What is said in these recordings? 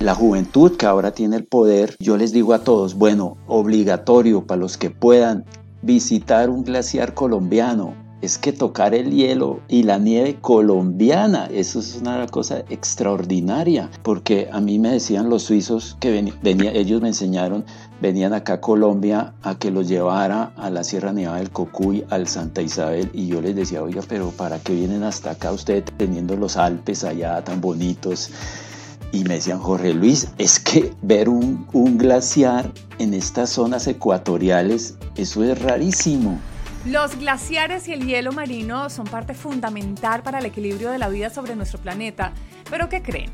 La juventud que ahora tiene el poder, yo les digo a todos, bueno, obligatorio para los que puedan visitar un glaciar colombiano, es que tocar el hielo y la nieve colombiana, eso es una cosa extraordinaria, porque a mí me decían los suizos que venía, ellos me enseñaron, venían acá a Colombia a que los llevara a la Sierra Nevada del Cocuy, al Santa Isabel, y yo les decía, oiga, pero ¿para qué vienen hasta acá ustedes teniendo los Alpes allá tan bonitos? Y me decían, Jorge Luis, es que ver un, un glaciar en estas zonas ecuatoriales, eso es rarísimo. Los glaciares y el hielo marino son parte fundamental para el equilibrio de la vida sobre nuestro planeta. Pero ¿qué creen?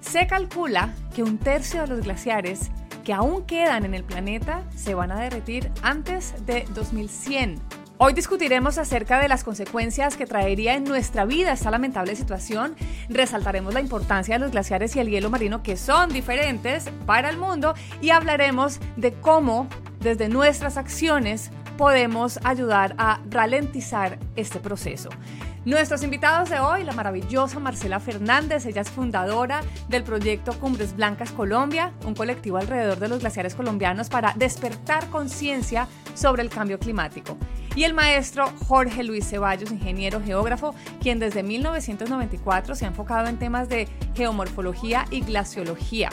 Se calcula que un tercio de los glaciares que aún quedan en el planeta se van a derretir antes de 2100. Hoy discutiremos acerca de las consecuencias que traería en nuestra vida esta lamentable situación, resaltaremos la importancia de los glaciares y el hielo marino que son diferentes para el mundo y hablaremos de cómo desde nuestras acciones podemos ayudar a ralentizar este proceso. Nuestros invitados de hoy, la maravillosa Marcela Fernández, ella es fundadora del proyecto Cumbres Blancas Colombia, un colectivo alrededor de los glaciares colombianos para despertar conciencia sobre el cambio climático. Y el maestro Jorge Luis Ceballos, ingeniero geógrafo, quien desde 1994 se ha enfocado en temas de geomorfología y glaciología.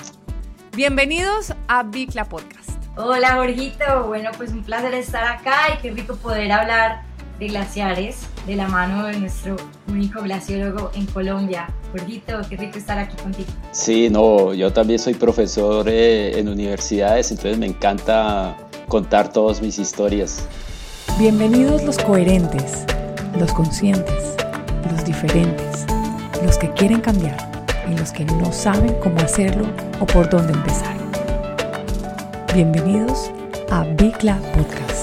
Bienvenidos a Bicla Podcast. Hola Jorgito, bueno pues un placer estar acá y qué rico poder hablar de glaciares de la mano de nuestro único glaciólogo en Colombia. Jorgito, qué rico estar aquí contigo. Sí, no, yo también soy profesor eh, en universidades, entonces me encanta contar todas mis historias. Bienvenidos los coherentes, los conscientes, los diferentes, los que quieren cambiar y los que no saben cómo hacerlo o por dónde empezar. Bienvenidos a Bicla Podcast.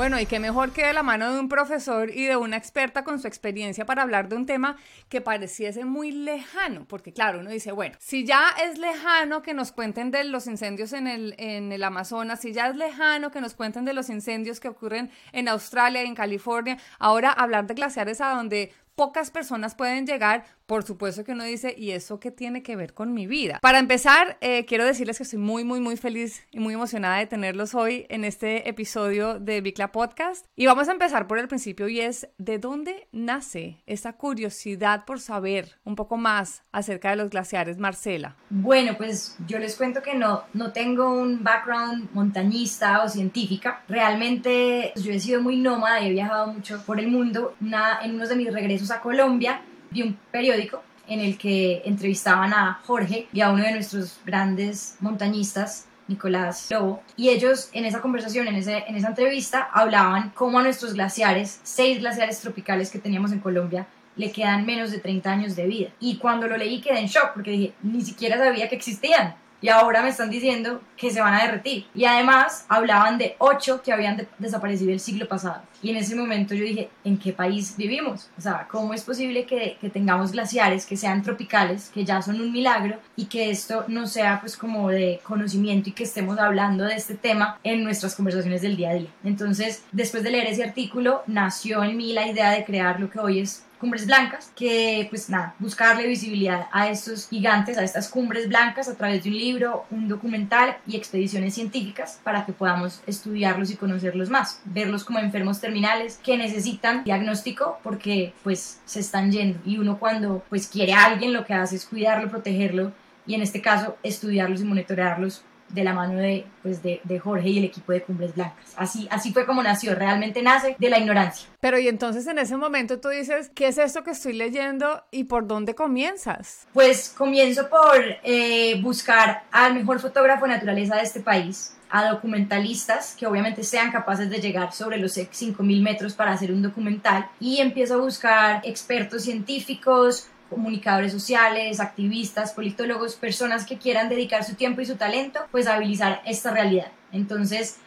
Bueno, y qué mejor que de la mano de un profesor y de una experta con su experiencia para hablar de un tema que pareciese muy lejano, porque claro, uno dice, bueno, si ya es lejano que nos cuenten de los incendios en el, en el Amazonas, si ya es lejano que nos cuenten de los incendios que ocurren en Australia en California, ahora hablar de glaciares a donde pocas personas pueden llegar, por supuesto que uno dice, ¿y eso qué tiene que ver con mi vida? Para empezar, eh, quiero decirles que estoy muy, muy, muy feliz y muy emocionada de tenerlos hoy en este episodio de Bicla Podcast. Y vamos a empezar por el principio y es, ¿de dónde nace esa curiosidad por saber un poco más acerca de los glaciares, Marcela? Bueno, pues yo les cuento que no, no tengo un background montañista o científica. Realmente yo he sido muy nómada y he viajado mucho por el mundo. en uno de mis regresos a Colombia, vi un periódico en el que entrevistaban a Jorge y a uno de nuestros grandes montañistas, Nicolás Lobo, y ellos en esa conversación, en, ese, en esa entrevista, hablaban cómo a nuestros glaciares, seis glaciares tropicales que teníamos en Colombia, le quedan menos de 30 años de vida. Y cuando lo leí quedé en shock porque dije, ni siquiera sabía que existían y ahora me están diciendo que se van a derretir. Y además hablaban de ocho que habían desaparecido el siglo pasado. Y en ese momento yo dije, ¿en qué país vivimos? O sea, ¿cómo es posible que, que, tengamos glaciares que sean tropicales, que ya son un milagro, y que esto no sea pues como de conocimiento y que estemos hablando de este tema en nuestras conversaciones del día a día? Entonces, después de leer ese artículo, nació en mí la idea de crear lo que hoy es cumbres blancas, que pues nada, buscarle visibilidad a estos gigantes, a estas cumbres blancas a través de un libro, un documental y expediciones científicas para que podamos estudiarlos y conocerlos más, verlos como enfermos terminales que necesitan diagnóstico porque pues se están yendo. Y uno cuando pues quiere a alguien lo que hace es cuidarlo, protegerlo y en este caso estudiarlos y monitorearlos de la mano de, pues de, de, Jorge y el equipo de Cumbres Blancas. Así, así fue como nació, realmente nace de la ignorancia. Pero y entonces en ese momento tú dices, ¿qué es esto que estoy leyendo y por dónde comienzas? Pues comienzo por eh, buscar al mejor fotógrafo de naturaleza de este país, a documentalistas que obviamente sean capaces de llegar sobre los 5.000 metros para hacer un documental y empiezo a buscar expertos científicos, comunicadores sociales, activistas, politólogos, personas que quieran dedicar su tiempo y su talento, pues a habilitar esta realidad. Entonces,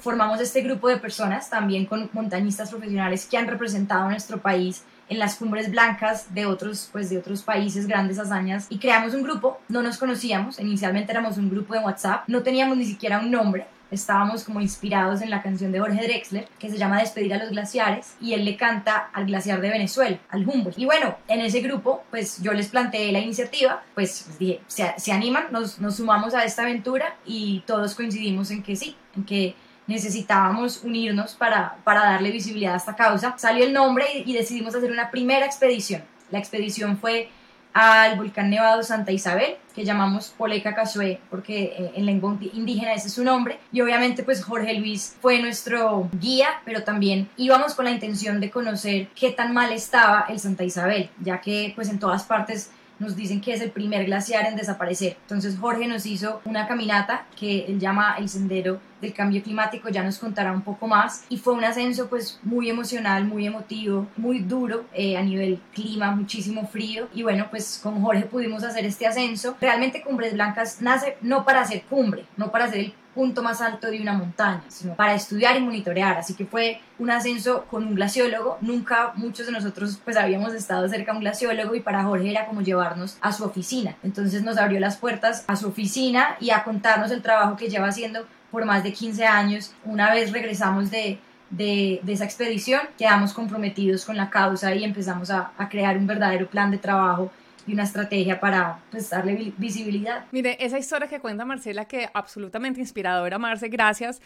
formamos este grupo de personas también con montañistas profesionales que han representado a nuestro país en las cumbres blancas de otros, pues de otros países, grandes hazañas, y creamos un grupo, no nos conocíamos, inicialmente éramos un grupo de WhatsApp, no teníamos ni siquiera un nombre, estábamos como inspirados en la canción de Jorge Drexler que se llama Despedir a los glaciares y él le canta al glaciar de Venezuela, al Humboldt. Y bueno, en ese grupo pues yo les planteé la iniciativa, pues dije, se, se animan, nos, nos sumamos a esta aventura y todos coincidimos en que sí, en que necesitábamos unirnos para, para darle visibilidad a esta causa. Salió el nombre y, y decidimos hacer una primera expedición. La expedición fue al volcán nevado Santa Isabel, que llamamos Poleca Casué, porque eh, en lengua indígena ese es su nombre. Y obviamente pues Jorge Luis fue nuestro guía, pero también íbamos con la intención de conocer qué tan mal estaba el Santa Isabel, ya que pues en todas partes nos dicen que es el primer glaciar en desaparecer. Entonces Jorge nos hizo una caminata que él llama el Sendero del Cambio Climático, ya nos contará un poco más. Y fue un ascenso pues muy emocional, muy emotivo, muy duro eh, a nivel clima, muchísimo frío. Y bueno, pues con Jorge pudimos hacer este ascenso. Realmente Cumbres Blancas nace no para hacer cumbre, no para hacer el punto más alto de una montaña, sino para estudiar y monitorear. Así que fue un ascenso con un glaciólogo. Nunca muchos de nosotros pues habíamos estado cerca de un glaciólogo y para Jorge era como llevarnos a su oficina. Entonces nos abrió las puertas a su oficina y a contarnos el trabajo que lleva haciendo por más de 15 años. Una vez regresamos de, de, esa expedición, quedamos comprometidos con la causa y empezamos a, a crear un verdadero plan de trabajo y una estrategia para pues, darle visibilidad. Mire, esa historia que cuenta Marcela, que absolutamente inspiradora, Marce, gracias,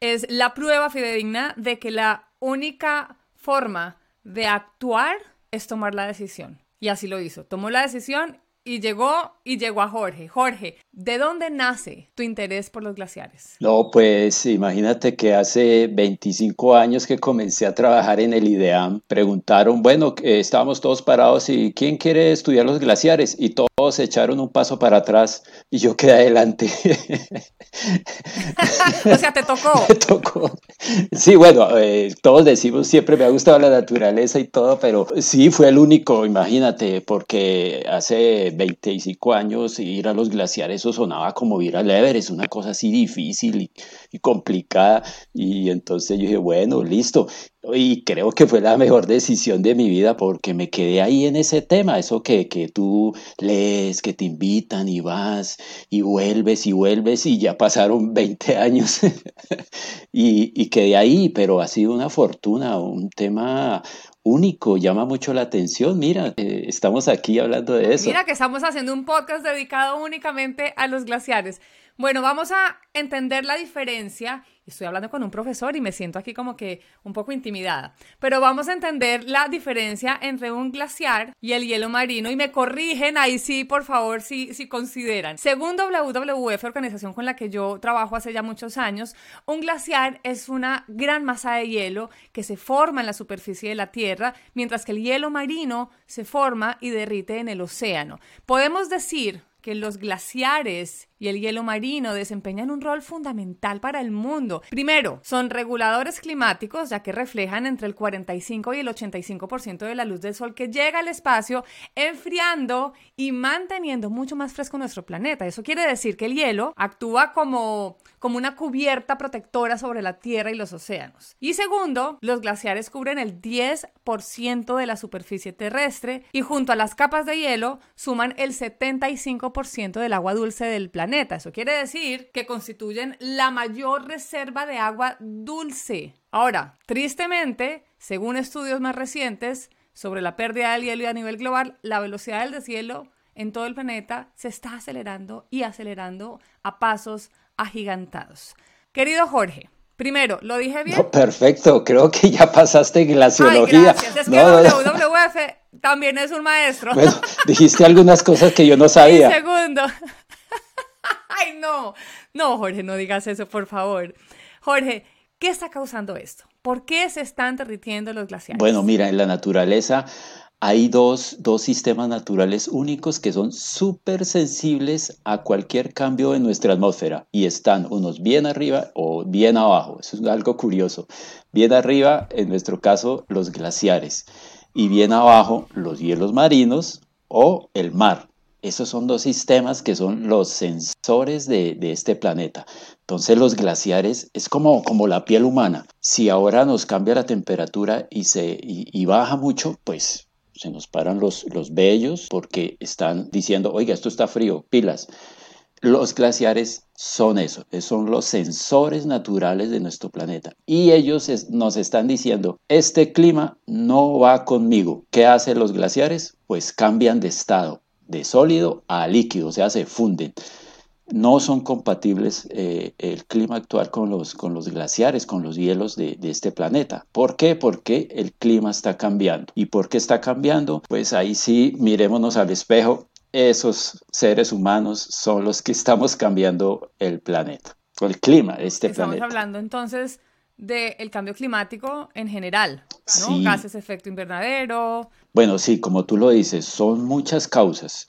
es la prueba fidedigna de que la única forma de actuar es tomar la decisión. Y así lo hizo. Tomó la decisión y llegó y llegó a Jorge. Jorge, ¿de dónde nace tu interés por los glaciares? No, pues imagínate que hace 25 años que comencé a trabajar en el IDEAM, preguntaron, bueno, estábamos todos parados y ¿quién quiere estudiar los glaciares? Y todos echaron un paso para atrás y yo quedé adelante. o sea, te tocó. Me tocó. Sí, bueno, eh, todos decimos siempre me ha gustado la naturaleza y todo, pero sí fue el único, imagínate, porque hace 25 años ir a los glaciares, eso sonaba como ir al Everest, una cosa así difícil y, complicada. Y entonces yo dije, bueno, listo. Y creo que fue la mejor decisión de mi vida porque me quedé ahí en ese tema, eso que, que tú lees, que te invitan y vas y vuelves y vuelves y ya pasaron 20 años y, y quedé ahí, pero ha sido una fortuna, un tema único, llama mucho la atención. Mira, eh, estamos aquí hablando de eso. Mira que estamos haciendo un podcast dedicado únicamente a los glaciares. Bueno, vamos a entender la diferencia. Estoy hablando con un profesor y me siento aquí como que un poco intimidada. Pero vamos a entender la diferencia entre un glaciar y el hielo marino y me corrigen ahí sí, por favor, si, si consideran. Según WWF, organización con la que yo trabajo hace ya muchos años, un glaciar es una gran masa de hielo que se forma en la superficie de la Tierra, mientras que el hielo marino se forma y derrite en el océano. Podemos decir que los glaciares y el hielo marino desempeñan un rol fundamental para el mundo. Primero, son reguladores climáticos, ya que reflejan entre el 45 y el 85% de la luz del sol que llega al espacio, enfriando y manteniendo mucho más fresco nuestro planeta. Eso quiere decir que el hielo actúa como, como una cubierta protectora sobre la Tierra y los océanos. Y segundo, los glaciares cubren el 10% de la superficie terrestre y junto a las capas de hielo suman el 75% del agua dulce del planeta eso quiere decir que constituyen la mayor reserva de agua dulce. Ahora, tristemente, según estudios más recientes sobre la pérdida del hielo a nivel global, la velocidad del deshielo en todo el planeta se está acelerando y acelerando a pasos agigantados. Querido Jorge, Primero, ¿lo dije bien? perfecto, creo que ya pasaste glaciología. Ay, gracias, es que WWF también es un maestro. Bueno, dijiste algunas cosas que yo no sabía. Y segundo, Ay, no, no, Jorge, no digas eso, por favor. Jorge, ¿qué está causando esto? ¿Por qué se están derritiendo los glaciares? Bueno, mira, en la naturaleza hay dos, dos sistemas naturales únicos que son súper sensibles a cualquier cambio en nuestra atmósfera y están unos bien arriba o bien abajo. Eso es algo curioso. Bien arriba, en nuestro caso, los glaciares y bien abajo, los hielos marinos o el mar. Esos son dos sistemas que son los sensores de, este planeta. Entonces los glaciares es como, como la piel humana. Si ahora nos cambia la temperatura y, se, y, baja mucho, pues se nos paran los, los vellos porque están diciendo, oiga, esto está frío, pilas. Los glaciares son eso, son los sensores naturales de nuestro planeta. Y ellos nos están diciendo, este clima no va conmigo. ¿Qué hacen los glaciares? Pues cambian de estado, de sólido a líquido, o sea, se funden. No son compatibles eh, el clima actual con los, con los glaciares, con los hielos de, de este planeta. ¿Por qué? Porque el clima está cambiando. ¿Y por qué está cambiando? Pues ahí sí, mirémonos al espejo esos seres humanos son los que estamos cambiando el planeta, o el clima de este planeta. Estamos hablando entonces del cambio climático en general, ¿no? Gases efecto invernadero. Bueno, sí, como tú lo dices, son muchas causas,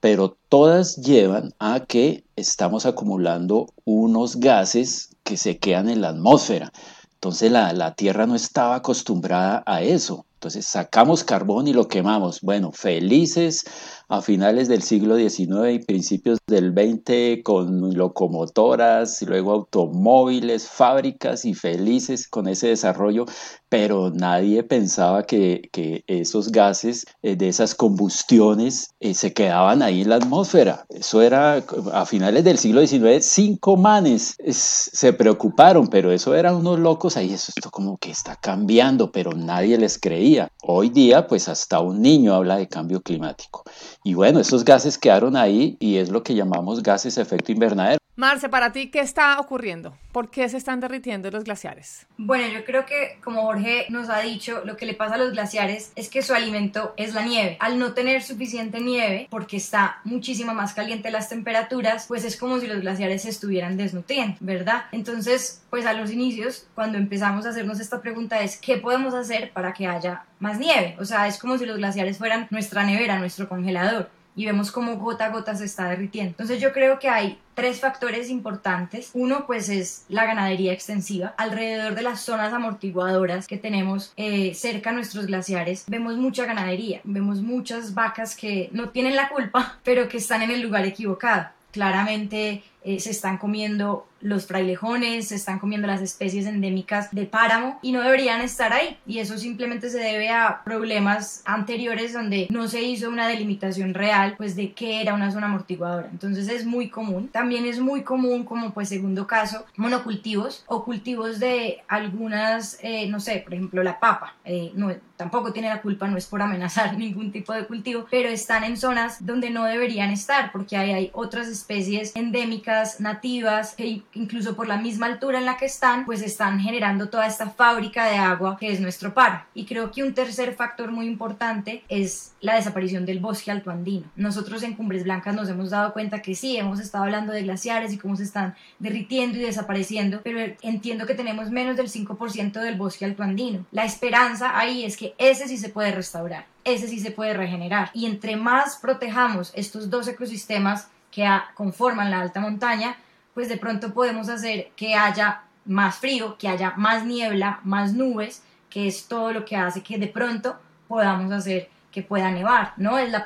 pero todas llevan a que estamos acumulando unos gases que se quedan en la atmósfera. Entonces la, la Tierra no estaba acostumbrada a eso. Entonces sacamos carbón y lo quemamos. Bueno, felices a finales del siglo XIX y principios del XX con locomotoras y luego automóviles, fábricas y felices con ese desarrollo, pero nadie pensaba que, que esos gases eh, de esas combustiones eh, se quedaban ahí en la atmósfera. Eso era a finales del siglo XIX, cinco manes se preocuparon, pero eso eran unos locos ahí, eso esto como que está cambiando, pero nadie les creía. Hoy día, pues hasta un niño habla de cambio climático. Y bueno, esos gases quedaron ahí y es lo que llamamos gases efecto invernadero. Marce, para ti, ¿qué está ocurriendo? ¿Por qué se están derritiendo los glaciares? Bueno, yo creo que, como Jorge nos ha dicho, lo que le pasa a los glaciares es que su alimento es la nieve. Al no tener suficiente nieve, porque está muchísimo más caliente las temperaturas, pues es como si los glaciares se estuvieran desnutriendo, ¿verdad? Entonces, pues a los inicios, cuando empezamos a hacernos esta pregunta es, ¿qué podemos hacer para que haya más nieve? O sea, es como si los glaciares fueran nuestra nevera, nuestro congelador y vemos cómo gota a gota se está derritiendo. Entonces yo creo que hay tres factores importantes. Uno pues es la ganadería extensiva. Alrededor de las zonas amortiguadoras que tenemos eh, cerca a nuestros glaciares vemos mucha ganadería, vemos muchas vacas que no tienen la culpa, pero que están en el lugar equivocado. Claramente eh, se están comiendo los frailejones, se están comiendo las especies endémicas de páramo y no deberían estar ahí. Y eso simplemente se debe a problemas anteriores donde no se hizo una delimitación real pues de qué era una zona amortiguadora. Entonces es muy común. También es muy común como pues segundo caso monocultivos o cultivos de algunas, eh, no sé, por ejemplo la papa. Eh, no, tampoco tiene la culpa, no es por amenazar ningún tipo de cultivo, pero están en zonas donde no deberían estar porque hay, hay otras especies endémicas, nativas, que incluso por la misma altura en la que están, pues están generando toda esta fábrica de agua que es nuestro paro. Y creo que un tercer factor muy importante es la desaparición del bosque alto andino. Nosotros en Cumbres Blancas nos hemos dado cuenta que sí, hemos estado hablando de glaciares y cómo se están derritiendo y desapareciendo, pero entiendo que tenemos menos del 5% del bosque alto andino. La esperanza ahí es que ese sí se puede restaurar, ese sí se puede regenerar. Y entre más protejamos estos dos ecosistemas que conforman la alta montaña, pues de pronto podemos hacer que haya más frío, que haya más niebla, más nubes, que es todo lo que hace que de pronto podamos hacer que pueda nevar, ¿no? Es la,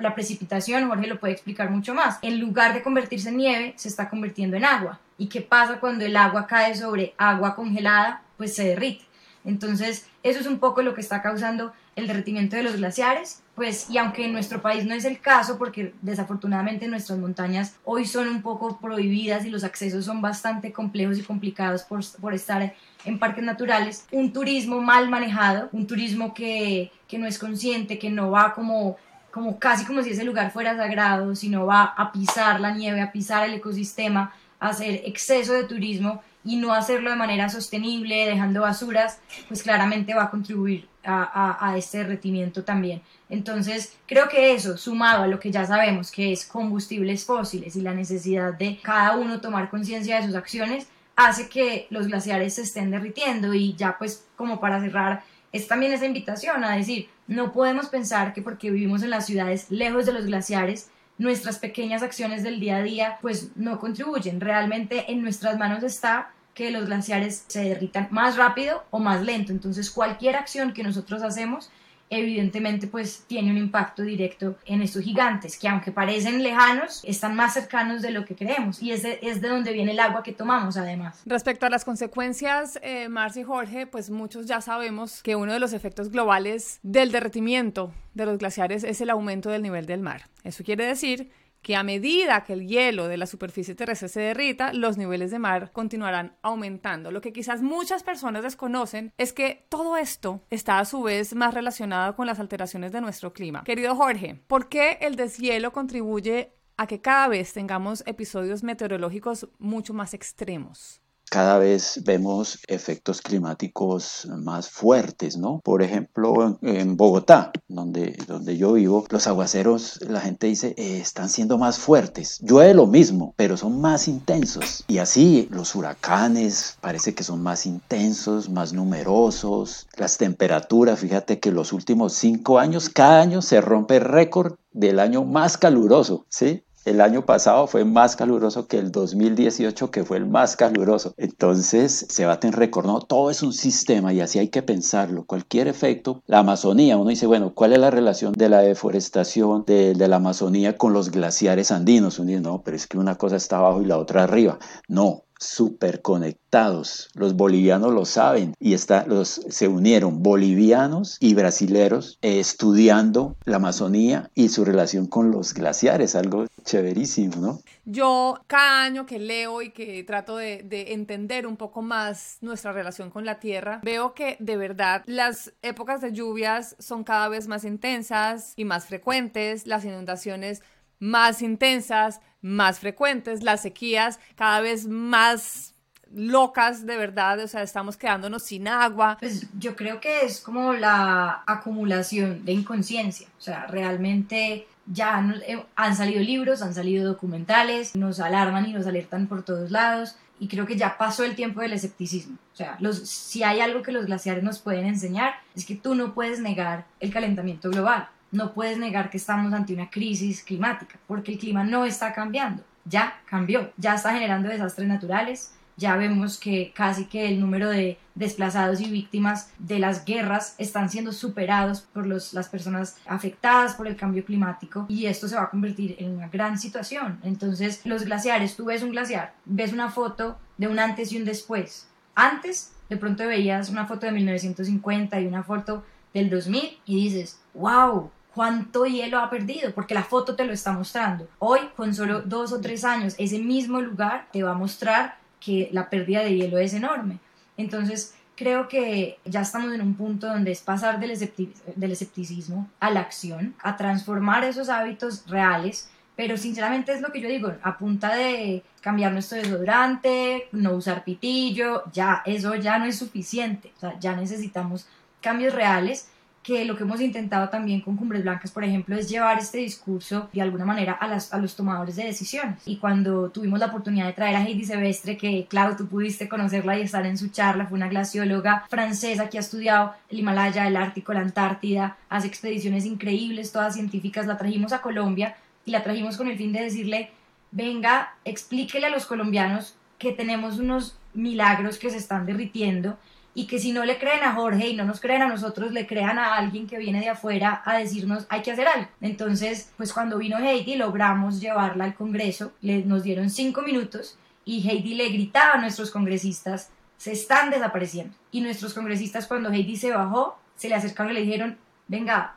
la, precipitación, Jorge lo puede explicar mucho más. En lugar de convertirse en nieve, se está convirtiendo en agua. ¿Y qué pasa cuando el agua cae sobre agua congelada? Pues se derrite. Entonces, eso es un poco lo que está causando el derretimiento de los glaciares, pues y aunque en nuestro país no es el caso porque desafortunadamente nuestras montañas hoy son un poco prohibidas y los accesos son bastante complejos y complicados por, por estar en parques naturales, un turismo mal manejado, un turismo que, que no es consciente, que no va como como casi como si ese lugar fuera sagrado, sino va a pisar la nieve, a pisar el ecosistema, a hacer exceso de turismo y no hacerlo de manera sostenible, dejando basuras, pues claramente va a contribuir a, este derretimiento también. Entonces, creo que eso, sumado a lo que ya sabemos, que es combustibles fósiles y la necesidad de cada uno tomar conciencia de sus acciones, hace que los glaciares se estén derritiendo y ya pues como para cerrar, es también esa invitación a decir, no podemos pensar que porque vivimos en las ciudades lejos de los glaciares, nuestras pequeñas acciones del día a día pues no contribuyen. Realmente en nuestras manos está que los glaciares se derritan más rápido o más lento. Entonces cualquier acción que nosotros hacemos evidentemente pues tiene un impacto directo en estos gigantes que aunque parecen lejanos están más cercanos de lo que creemos y es de, es de donde viene el agua que tomamos además. Respecto a las consecuencias, eh, y Jorge, pues muchos ya sabemos que uno de los efectos globales del derretimiento de los glaciares es el aumento del nivel del mar. Eso quiere decir que a medida que el hielo de la superficie terrestre se derrita, los niveles de mar continuarán aumentando. Lo que quizás muchas personas desconocen es que todo esto está a su vez más relacionado con las alteraciones de nuestro clima. Querido Jorge, ¿por qué el deshielo contribuye a que cada vez tengamos episodios meteorológicos mucho más extremos? Cada vez vemos efectos climáticos más fuertes, ¿no? Por ejemplo, en, Bogotá, donde, donde yo vivo, los aguaceros, la gente dice, eh, están siendo más fuertes. Llueve lo mismo, pero son más intensos. Y así los huracanes parece que son más intensos, más numerosos. Las temperaturas, fíjate que los últimos cinco años, cada año se rompe récord del año más caluroso, ¿sí? El año pasado fue más caluroso que el 2018, que fue el más caluroso. Entonces, se baten récord, ¿no? Todo es un sistema y así hay que pensarlo. Cualquier efecto, la Amazonía, uno dice, bueno, ¿cuál es la relación de la deforestación de, la Amazonía con los glaciares andinos? Uno dice, no, pero es que una cosa está abajo y la otra arriba. No, súper conectados. Los bolivianos lo saben y está, los, se unieron bolivianos y brasileros eh, estudiando la Amazonía y su relación con los glaciares, algo chéverísimo, ¿no? Yo cada año que leo y que trato de, de entender un poco más nuestra relación con la Tierra, veo que de verdad las épocas de lluvias son cada vez más intensas y más frecuentes, las inundaciones más intensas, más frecuentes, las sequías cada vez más locas de verdad, o sea, estamos quedándonos sin agua. Pues yo creo que es como la acumulación de inconsciencia, o sea, realmente ya eh, han salido libros, han salido documentales, nos alarman y nos alertan por todos lados y creo que ya pasó el tiempo del escepticismo. O sea, si hay algo que los glaciares nos pueden enseñar es que tú no puedes negar el calentamiento global no puedes negar que estamos ante una crisis climática, porque el clima no está cambiando, ya cambió, ya está generando desastres naturales, ya vemos que casi que el número de desplazados y víctimas de las guerras están siendo superados por los, las personas afectadas por el cambio climático y esto se va a convertir en una gran situación. Entonces, los glaciares, tú ves un glaciar, ves una foto de un antes y un después. Antes, de pronto veías una foto de 1950 y una foto del 2000 y dices, wow, cuánto hielo ha perdido, porque la foto te lo está mostrando. Hoy, con solo dos o tres años, ese mismo lugar te va a mostrar que la pérdida de hielo es enorme. Entonces, creo que ya estamos en un punto donde es pasar del, escepticismo a la acción, a transformar esos hábitos reales pero sinceramente es lo que yo digo, a punta de cambiar nuestro desodorante, no usar pitillo, ya eso ya no es suficiente, o sea, ya necesitamos cambios reales que lo que hemos intentado también con Cumbres Blancas, por ejemplo, es llevar este discurso de alguna manera a, las, a los tomadores de decisiones. Y cuando tuvimos la oportunidad de traer a Heidi Sebestre, que claro, tú pudiste conocerla y estar en su charla, fue una glacióloga francesa que ha estudiado el Himalaya, el Ártico, la Antártida, hace expediciones increíbles, todas científicas, la trajimos a Colombia y la trajimos con el fin de decirle, venga, explíquele a los colombianos que tenemos unos milagros que se están derritiendo y que si no le creen a Jorge y no nos creen a nosotros, le crean a alguien que viene de afuera a decirnos hay que hacer algo. Entonces, pues cuando vino Heidi logramos llevarla al Congreso, le, nos dieron cinco minutos y Heidi le gritaba a nuestros congresistas, se están desapareciendo. Y nuestros congresistas cuando Heidi se bajó, se le acercaron y le dijeron, venga,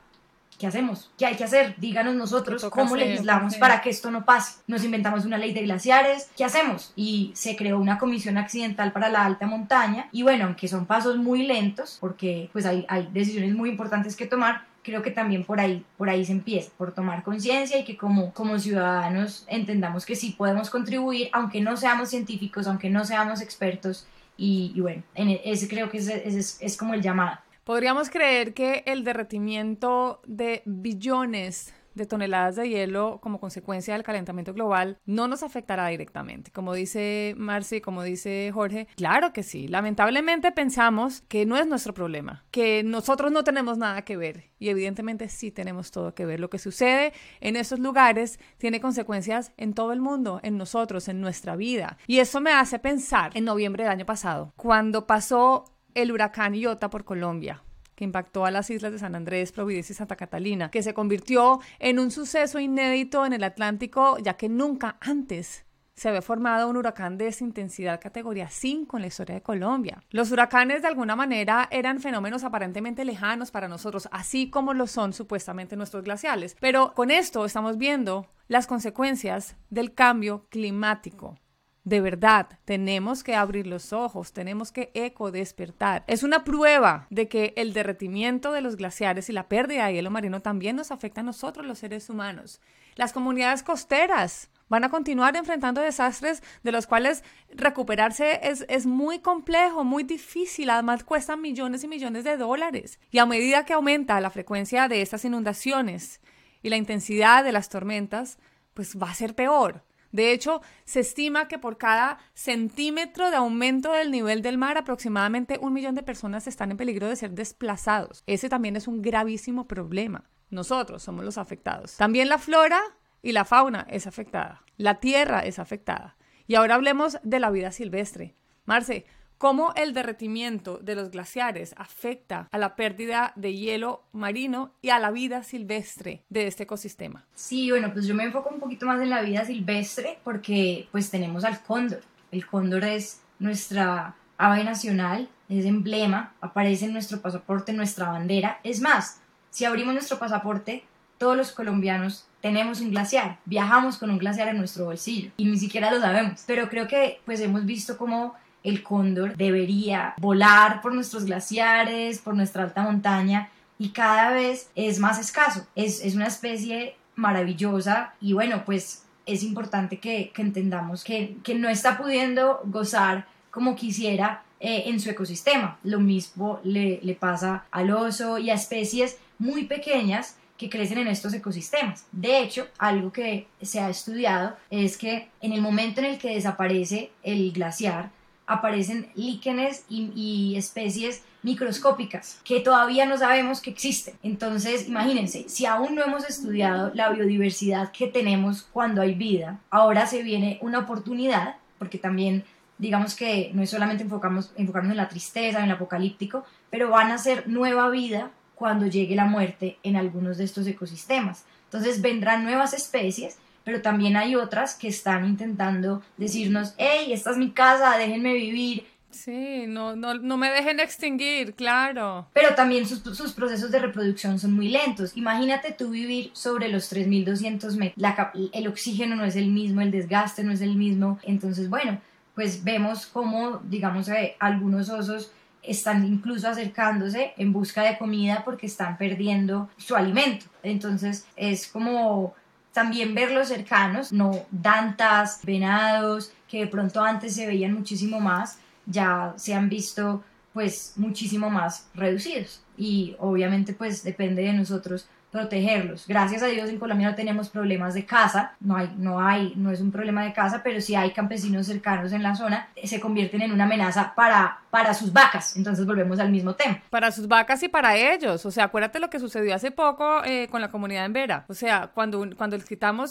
¿Qué hacemos? ¿Qué hay que hacer? Díganos nosotros cómo legislamos para que esto no pase. Nos inventamos una ley de glaciares. ¿Qué hacemos? Y se creó una comisión accidental para la alta montaña. Y bueno, aunque son pasos muy lentos, porque pues hay, hay decisiones muy importantes que tomar, creo que también por ahí, por ahí se empieza, por tomar conciencia y que como, como ciudadanos entendamos que sí podemos contribuir, aunque no seamos científicos, aunque no seamos expertos. Y, bueno, en e, ese creo que es, es, es como el llamado. Podríamos creer que el derretimiento de billones de toneladas de hielo como consecuencia del calentamiento global no nos afectará directamente. Como dice Marcy, como dice Jorge, claro que sí. Lamentablemente pensamos que no es nuestro problema, que nosotros no tenemos nada que ver y evidentemente sí tenemos todo que ver. Lo que sucede en esos lugares tiene consecuencias en todo el mundo, en nosotros, en nuestra vida. Y eso me hace pensar en noviembre del año pasado, cuando pasó el huracán Iota por Colombia que impactó a las islas de San Andrés, Providencia y Santa Catalina, que se convirtió en un suceso inédito en el Atlántico, ya que nunca antes se había formado un huracán de esa intensidad categoría 5 en la historia de Colombia. Los huracanes de alguna manera eran fenómenos aparentemente lejanos para nosotros, así como lo son supuestamente nuestros glaciales. Pero con esto estamos viendo las consecuencias del cambio climático. De verdad, tenemos que abrir los ojos, tenemos que eco despertar. Es una prueba de que el derretimiento de los glaciares y la pérdida de hielo marino también nos afecta a nosotros los seres humanos. Las comunidades costeras van a continuar enfrentando desastres de los cuales recuperarse es, es, muy complejo, muy difícil, además cuestan millones y millones de dólares. Y a medida que aumenta la frecuencia de estas inundaciones y la intensidad de las tormentas, pues va a ser peor. De hecho, se estima que por cada centímetro de aumento del nivel del mar, aproximadamente un millón de personas están en peligro de ser desplazados. Ese también es un gravísimo problema. Nosotros somos los afectados. También la flora y la fauna es afectada. La tierra es afectada. Y ahora hablemos de la vida silvestre. Marce, cómo el derretimiento de los glaciares afecta a la pérdida de hielo marino y a la vida silvestre de este ecosistema. Sí, bueno, pues yo me enfoco un poquito más en la vida silvestre porque pues tenemos al cóndor. El cóndor es nuestra ave nacional, es emblema, aparece en nuestro pasaporte, en nuestra bandera. Es más, si abrimos nuestro pasaporte, todos los colombianos tenemos un glaciar, viajamos con un glaciar en nuestro bolsillo y ni siquiera lo sabemos. Pero creo que pues hemos visto cómo el cóndor debería volar por nuestros glaciares, por nuestra alta montaña y cada vez es más escaso. Es, es una especie maravillosa y bueno, pues es importante que, entendamos que, que, no está pudiendo gozar como quisiera eh, en su ecosistema. Lo mismo le, le pasa al oso y a especies muy pequeñas que crecen en estos ecosistemas. De hecho, algo que se ha estudiado es que en el momento en el que desaparece el glaciar, aparecen líquenes y, especies microscópicas que todavía no sabemos que existen. Entonces, imagínense, si aún no hemos estudiado la biodiversidad que tenemos cuando hay vida, ahora se viene una oportunidad, porque también digamos que no es solamente enfocamos, enfocarnos en la tristeza, en el apocalíptico, pero van a ser nueva vida cuando llegue la muerte en algunos de estos ecosistemas. Entonces vendrán nuevas especies pero también hay otras que están intentando decirnos, hey, esta es mi casa, déjenme vivir. Sí, no, no, no me dejen extinguir, claro. Pero también sus, sus procesos de reproducción son muy lentos. Imagínate tú vivir sobre los 3.200 metros. La, el oxígeno no es el mismo, el desgaste no es el mismo. Entonces, bueno, pues vemos cómo, digamos, eh, algunos osos están incluso acercándose en busca de comida porque están perdiendo su alimento. Entonces, es como también verlos cercanos, no dantas, venados, que de pronto antes se veían muchísimo más, ya se han visto pues muchísimo más reducidos y obviamente pues depende de nosotros protegerlos. Gracias a Dios en Colombia no tenemos problemas de caza, no hay, no hay, no es un problema de caza, pero si hay campesinos cercanos en la zona, se convierten en una amenaza para, para sus vacas. Entonces volvemos al mismo tema. Para sus vacas y para ellos. O sea, acuérdate lo que sucedió hace poco eh, con la comunidad en Vera. O sea, cuando, cuando les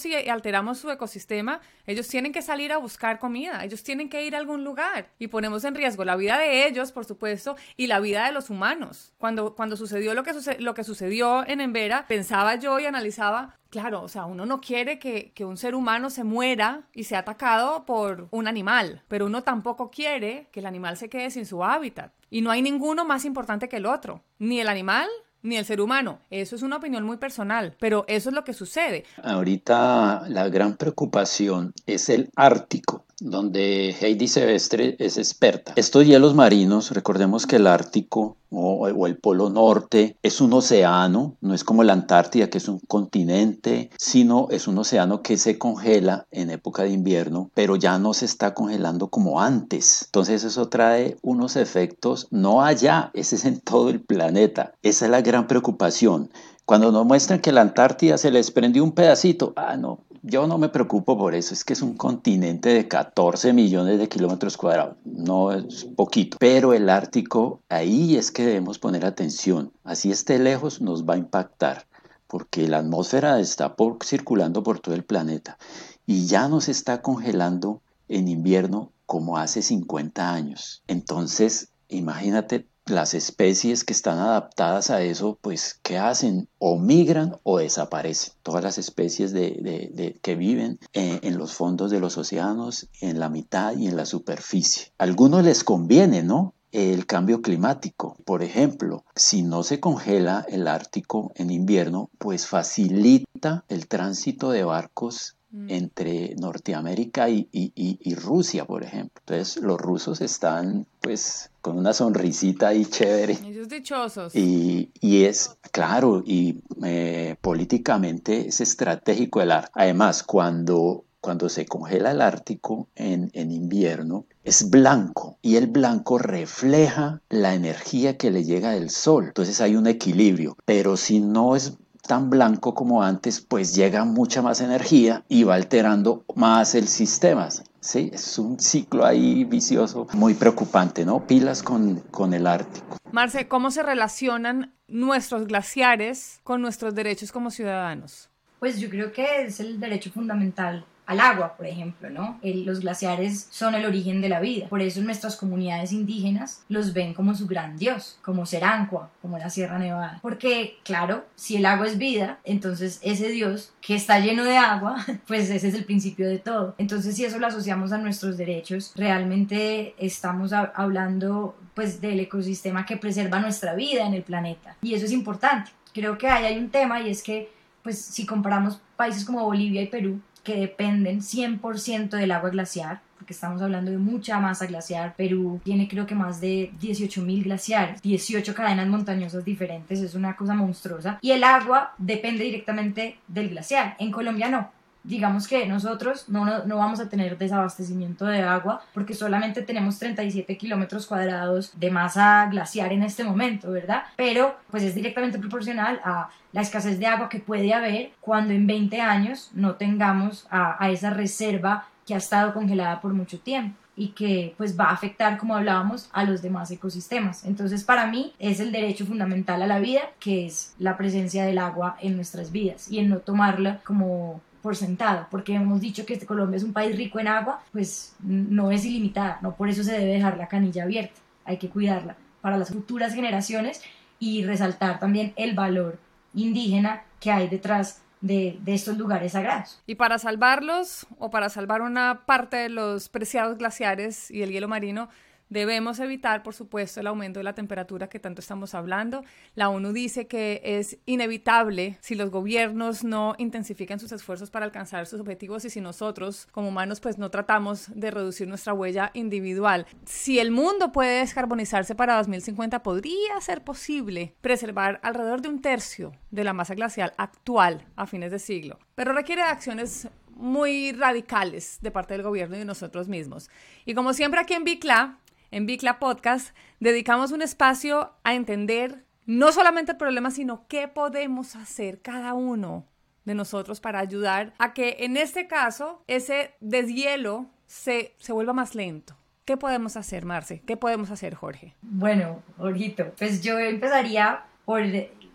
y alteramos su ecosistema, ellos tienen que salir a buscar comida, ellos tienen que ir a algún lugar y ponemos en riesgo la vida de ellos, por supuesto, y la vida de los humanos. Cuando, cuando sucedió lo que, lo que sucedió en Embera, pensaba yo y analizaba, claro, o sea, uno no quiere que, que, un ser humano se muera y sea atacado por un animal, pero uno tampoco quiere que el animal se quede sin su hábitat. Y no hay ninguno más importante que el otro, ni el animal ni el ser humano. Eso es una opinión muy personal, pero eso es lo que sucede. Ahorita la gran preocupación es el Ártico donde Heidi Sevestre es experta. Estos hielos marinos, recordemos que el Ártico o, el Polo Norte es un océano, no es como la Antártida que es un continente, sino es un océano que se congela en época de invierno, pero ya no se está congelando como antes. Entonces eso trae unos efectos no allá, ese es en todo el planeta. Esa es la gran preocupación. Cuando nos muestran que la Antártida se les prendió un pedacito, ah, no, yo no me preocupo por eso, es que es un continente de 14 millones de kilómetros cuadrados, no es poquito. Pero el Ártico, ahí es que debemos poner atención. Así esté lejos, nos va a impactar, porque la atmósfera está circulando por todo el planeta y ya nos está congelando en invierno como hace 50 años. Entonces, imagínate las especies que están adaptadas a eso, pues, ¿qué hacen? O migran o desaparecen. Todas las especies de, que viven en, en, los fondos de los océanos, en la mitad y en la superficie. A algunos les conviene, ¿no? El cambio climático, por ejemplo, si no se congela el Ártico en invierno, pues facilita el tránsito de barcos Mm. entre Norteamérica y, Rusia, por ejemplo. Entonces los rusos están pues con una sonrisita ahí chévere. Ellos dichosos. Y, es, claro, y eh, políticamente es estratégico el Ártico. Además, cuando, cuando se congela el Ártico en, en invierno, es blanco y el blanco refleja la energía que le llega del sol. Entonces hay un equilibrio. Pero si no es tan blanco como antes, pues llega mucha más energía y va alterando más el sistema. Sí, es un ciclo ahí vicioso muy preocupante, ¿no? Pilas con, con el Ártico. Marce, ¿cómo se relacionan nuestros glaciares con nuestros derechos como ciudadanos? Pues yo creo que es el derecho fundamental al agua, por ejemplo, ¿no? los glaciares son el origen de la vida. Por eso nuestras comunidades indígenas los ven como su gran dios, como Serancua, como la Sierra Nevada. Porque, claro, si el agua es vida, entonces ese dios que está lleno de agua, pues ese es el principio de todo. Entonces, si eso lo asociamos a nuestros derechos, realmente estamos hablando pues del ecosistema que preserva nuestra vida en el planeta. Y eso es importante. Creo que ahí hay un tema y es que pues si comparamos países como Bolivia y Perú, que dependen 100% del agua glaciar, porque estamos hablando de mucha masa glaciar. Perú tiene creo que más de 18.000 glaciares, 18 cadenas montañosas diferentes, es una cosa monstruosa. Y el agua depende directamente del glaciar. En Colombia no digamos que nosotros no, no, vamos a tener desabastecimiento de agua porque solamente tenemos 37 kilómetros cuadrados de masa glaciar en este momento, ¿verdad? Pero pues es directamente proporcional a la escasez de agua que puede haber cuando en 20 años no tengamos a, a esa reserva que ha estado congelada por mucho tiempo y que pues va a afectar, como hablábamos, a los demás ecosistemas. Entonces, para mí es el derecho fundamental a la vida, que es la presencia del agua en nuestras vidas y en no tomarla como por sentado, porque hemos dicho que este Colombia es un país rico en agua, pues no es ilimitada, no por eso se debe dejar la canilla abierta, hay que cuidarla para las futuras generaciones y resaltar también el valor indígena que hay detrás de, de, estos lugares sagrados. Y para salvarlos o para salvar una parte de los preciados glaciares y el hielo marino, Debemos evitar, por supuesto, el aumento de la temperatura que tanto estamos hablando. La ONU dice que es inevitable si los gobiernos no intensifican sus esfuerzos para alcanzar sus objetivos y si nosotros, como humanos, pues no tratamos de reducir nuestra huella individual. Si el mundo puede descarbonizarse para 2050, podría ser posible preservar alrededor de un tercio de la masa glacial actual a fines de siglo, pero requiere de acciones muy radicales de parte del gobierno y de nosotros mismos. Y como siempre aquí en Bicla, en Bicla Podcast dedicamos un espacio a entender no solamente el problema, sino qué podemos hacer cada uno de nosotros para ayudar a que en este caso ese deshielo se, se vuelva más lento. ¿Qué podemos hacer, Marce? ¿Qué podemos hacer, Jorge? Bueno, Jorgito, pues yo empezaría por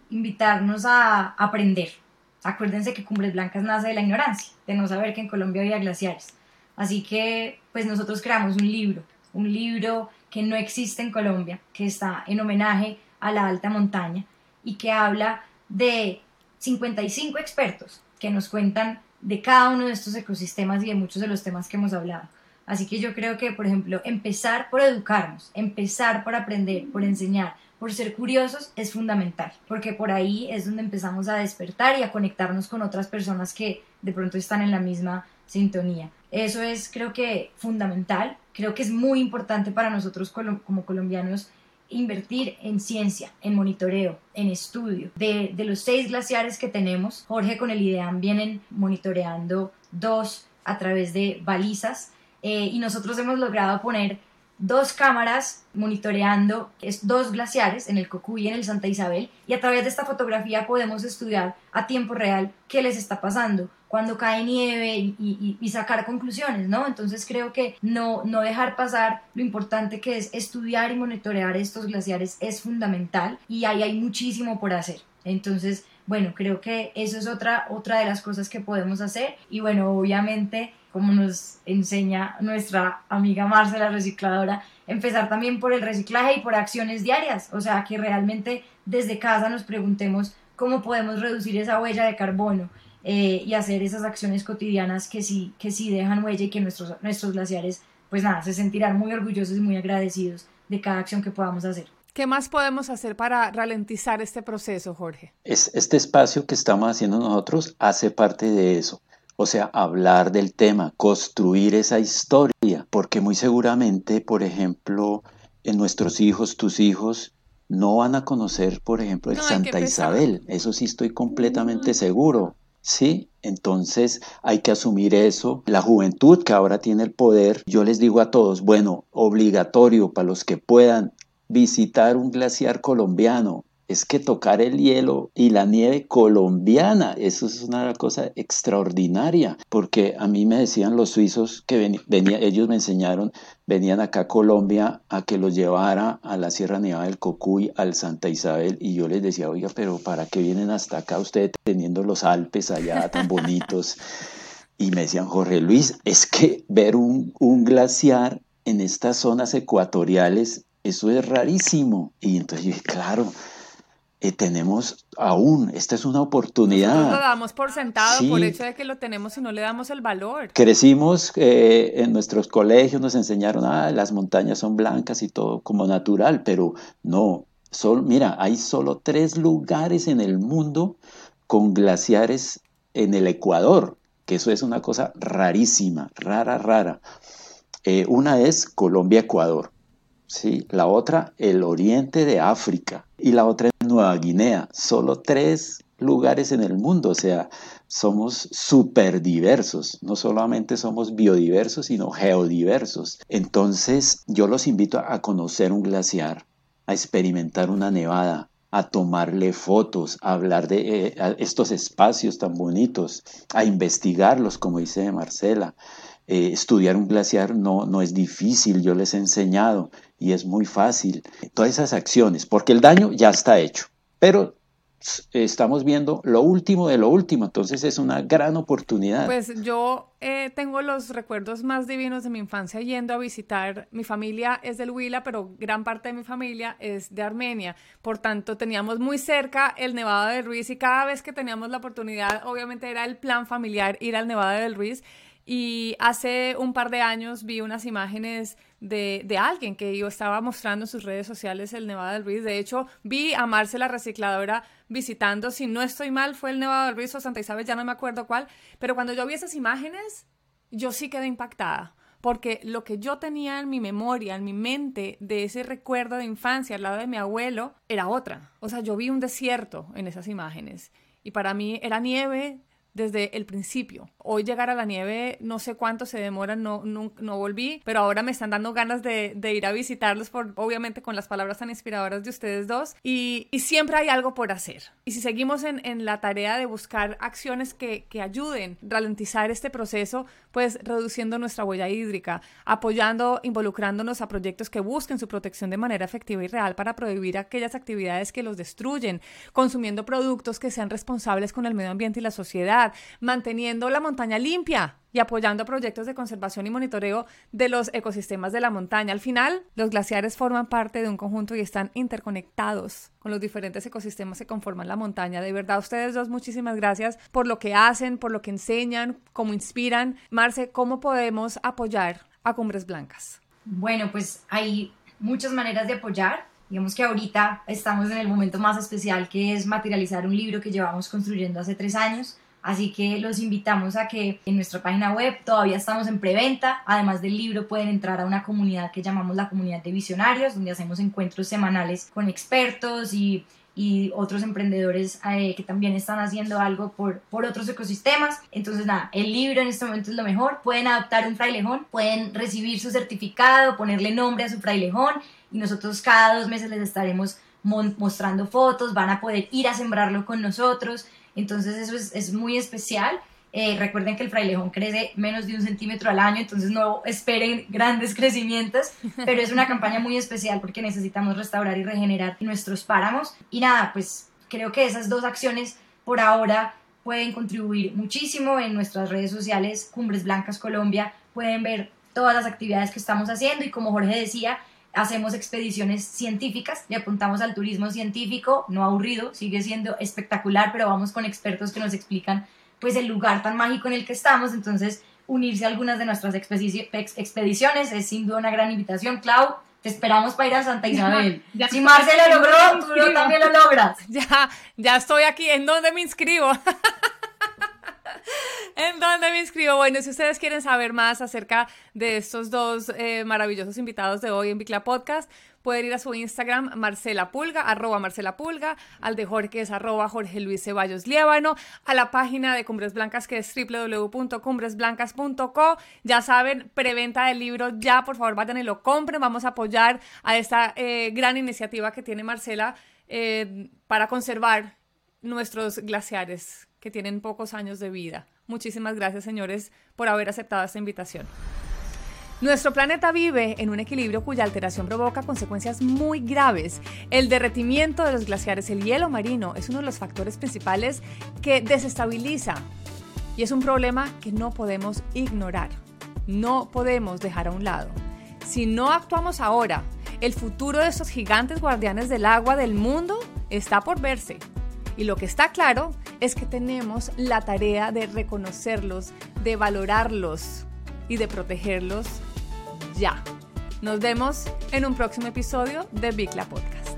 invitarnos a aprender. Acuérdense que Cumbres Blancas nace de la ignorancia, de no saber que en Colombia había glaciares. Así que, pues nosotros creamos un libro un libro que no existe en Colombia, que está en homenaje a la alta montaña y que habla de 55 expertos que nos cuentan de cada uno de estos ecosistemas y de muchos de los temas que hemos hablado. Así que yo creo que, por ejemplo, empezar por educarnos, empezar por aprender, por enseñar, por ser curiosos es fundamental, porque por ahí es donde empezamos a despertar y a conectarnos con otras personas que de pronto están en la misma sintonía. Eso es, creo que, fundamental. Creo que es muy importante para nosotros como colombianos invertir en ciencia, en monitoreo, en estudio. De, los seis glaciares que tenemos, Jorge con el IDEAM vienen monitoreando dos a través de balizas eh, y nosotros hemos logrado poner dos cámaras monitoreando dos glaciares en el Cocuy y en el Santa Isabel y a través de esta fotografía podemos estudiar a tiempo real qué les está pasando cuando cae nieve y, sacar conclusiones, ¿no? Entonces creo que no, no dejar pasar lo importante que es estudiar y monitorear estos glaciares es fundamental y ahí hay muchísimo por hacer. Entonces, bueno, creo que eso es otra, otra de las cosas que podemos hacer y bueno, obviamente como nos enseña nuestra amiga Marcela la recicladora, empezar también por el reciclaje y por acciones diarias, o sea, que realmente desde casa nos preguntemos cómo podemos reducir esa huella de carbono eh, y hacer esas acciones cotidianas que sí, que sí dejan huella y que nuestros, nuestros glaciares, pues nada, se sentirán muy orgullosos y muy agradecidos de cada acción que podamos hacer. ¿Qué más podemos hacer para ralentizar este proceso, Jorge? Es, este espacio que estamos haciendo nosotros hace parte de eso. O sea, hablar del tema, construir esa historia, porque muy seguramente, por ejemplo, en nuestros hijos, tus hijos, no van a conocer, por ejemplo, el Santa Isabel. Eso sí estoy completamente seguro. Sí, entonces hay que asumir eso. La juventud que ahora tiene el poder, yo les digo a todos, bueno, obligatorio para los que puedan visitar un glaciar colombiano, es que tocar el hielo y la nieve colombiana, eso es una cosa extraordinaria, porque a mí me decían los suizos que venía, ellos me enseñaron, venían acá a Colombia a que los llevara a la Sierra Nevada del Cocuy, al Santa Isabel, y yo les decía, oiga, pero ¿para qué vienen hasta acá ustedes teniendo los Alpes allá tan bonitos? Y me decían, Jorge Luis, es que ver un, un glaciar en estas zonas ecuatoriales, eso es rarísimo. Y entonces yo dije, claro, eh, tenemos aún, esta es una oportunidad. Nosotros lo damos por sentado por el hecho de que lo tenemos y no le damos el valor. Crecimos eh, en nuestros colegios, nos enseñaron, ah, las montañas son blancas y todo como natural, pero no, son, mira, hay solo tres lugares en el mundo con glaciares en el Ecuador, que eso es una cosa rarísima, rara, rara. Eh, una es Colombia-Ecuador, ¿sí? la otra el oriente de África y la otra Nueva Guinea. Solo tres lugares en el mundo, o sea, somos súper diversos, no solamente somos biodiversos, sino geodiversos. Entonces, yo los invito a conocer un glaciar, a experimentar una nevada, a tomarle fotos, a hablar de eh, estos espacios tan bonitos, a investigarlos, como dice Marcela. Eh, estudiar un glaciar no, no es difícil, yo les he enseñado y es muy fácil. Todas esas acciones, porque el daño ya está hecho, pero estamos viendo lo último de lo último, entonces es una gran oportunidad. Pues yo eh, tengo los recuerdos más divinos de mi infancia yendo a visitar, mi familia es del Huila, pero gran parte de mi familia es de Armenia, por tanto teníamos muy cerca el Nevado del Ruiz y cada vez que teníamos la oportunidad, obviamente era el plan familiar ir al Nevado del Ruiz y hace un par de años vi unas imágenes de, de, alguien que yo estaba mostrando en sus redes sociales el Nevado del Ruiz. De hecho, vi a Marce la recicladora visitando, si no estoy mal, fue el Nevado del Ruiz o Santa Isabel, ya no me acuerdo cuál. Pero cuando yo vi esas imágenes, yo sí quedé impactada. Porque lo que yo tenía en mi memoria, en mi mente, de ese recuerdo de infancia al lado de mi abuelo, era otra. O sea, yo vi un desierto en esas imágenes. Y para mí era nieve, desde el principio. Hoy llegar a la nieve, no sé cuánto se demora, no, no, no volví, pero ahora me están dando ganas de, de, ir a visitarlos, obviamente con las palabras tan inspiradoras de ustedes dos. Y, siempre hay algo por hacer. Y si seguimos en, en la tarea de buscar acciones que ayuden a ralentizar este proceso, pues reduciendo nuestra huella hídrica, apoyando, involucrándonos a proyectos que busquen su protección de manera efectiva y real para prohibir aquellas actividades que los destruyen, consumiendo productos que sean responsables con el medio ambiente y la sociedad, manteniendo la montaña limpia y apoyando proyectos de conservación y monitoreo de los ecosistemas de la montaña. Al final, los glaciares forman parte de un conjunto y están interconectados con los diferentes ecosistemas que conforman la montaña. De verdad, ustedes dos, muchísimas gracias por lo que hacen, por lo que enseñan, cómo inspiran. Marce, ¿cómo podemos apoyar a Cumbres Blancas? Bueno, pues hay muchas maneras de apoyar. Digamos que ahorita estamos en el momento más especial que es materializar un libro que llevamos construyendo hace tres años Así que los invitamos a que en nuestra página web todavía estamos en preventa. Además del libro pueden entrar a una comunidad que llamamos la comunidad de visionarios, donde hacemos encuentros semanales con expertos y, otros emprendedores eh, que también están haciendo algo por, otros ecosistemas. Entonces nada, el libro en este momento es lo mejor. Pueden adoptar un frailejón, pueden recibir su certificado, ponerle nombre a su frailejón y nosotros cada dos meses les estaremos mostrando fotos, van a poder ir a sembrarlo con nosotros. Entonces eso es, muy especial. Eh, recuerden que el frailejón crece menos de un centímetro al año, entonces no esperen grandes crecimientos, pero es una campaña muy especial porque necesitamos restaurar y regenerar nuestros páramos. Y nada, pues creo que esas dos acciones por ahora pueden contribuir muchísimo en nuestras redes sociales, Cumbres Blancas Colombia, pueden ver todas las actividades que estamos haciendo y como Jorge decía, hacemos expediciones científicas, le apuntamos al turismo científico, no aburrido, sigue siendo espectacular, pero vamos con expertos que nos explican pues el lugar tan mágico en el que estamos, entonces unirse a algunas de nuestras expediciones es sin duda una gran invitación. Clau, te esperamos para ir a Santa Isabel. si Marce lo logró, tú también lo logras. Ya, ya estoy aquí. ¿En dónde me inscribo? ¿En dónde me inscribo? Bueno, si ustedes quieren saber más acerca de estos dos eh, maravillosos invitados de hoy en Bicla Podcast, pueden ir a su Instagram, Marcela Pulga, arroba Marcela Pulga, al de Jorge es arroba Jorge Luis Ceballos Liébano, a la página de Cumbres Blancas que es www.cumbresblancas.co. Ya saben, preventa del libro, ya por favor vayan y lo compren, vamos a apoyar a esta eh, gran iniciativa que tiene Marcela eh, para conservar nuestros glaciares que tienen pocos años de vida. Muchísimas gracias, señores, por haber aceptado esta invitación. Nuestro planeta vive en un equilibrio cuya alteración provoca consecuencias muy graves. El derretimiento de los glaciares, el hielo marino, es uno de los factores principales que desestabiliza y es un problema que no podemos ignorar. No podemos dejar a un lado. Si no actuamos ahora, el futuro de estos gigantes guardianes del agua del mundo está por verse. Y lo que está claro es que tenemos la tarea de reconocerlos, de valorarlos y de protegerlos ya. Nos vemos en un próximo episodio de Bicla Podcast.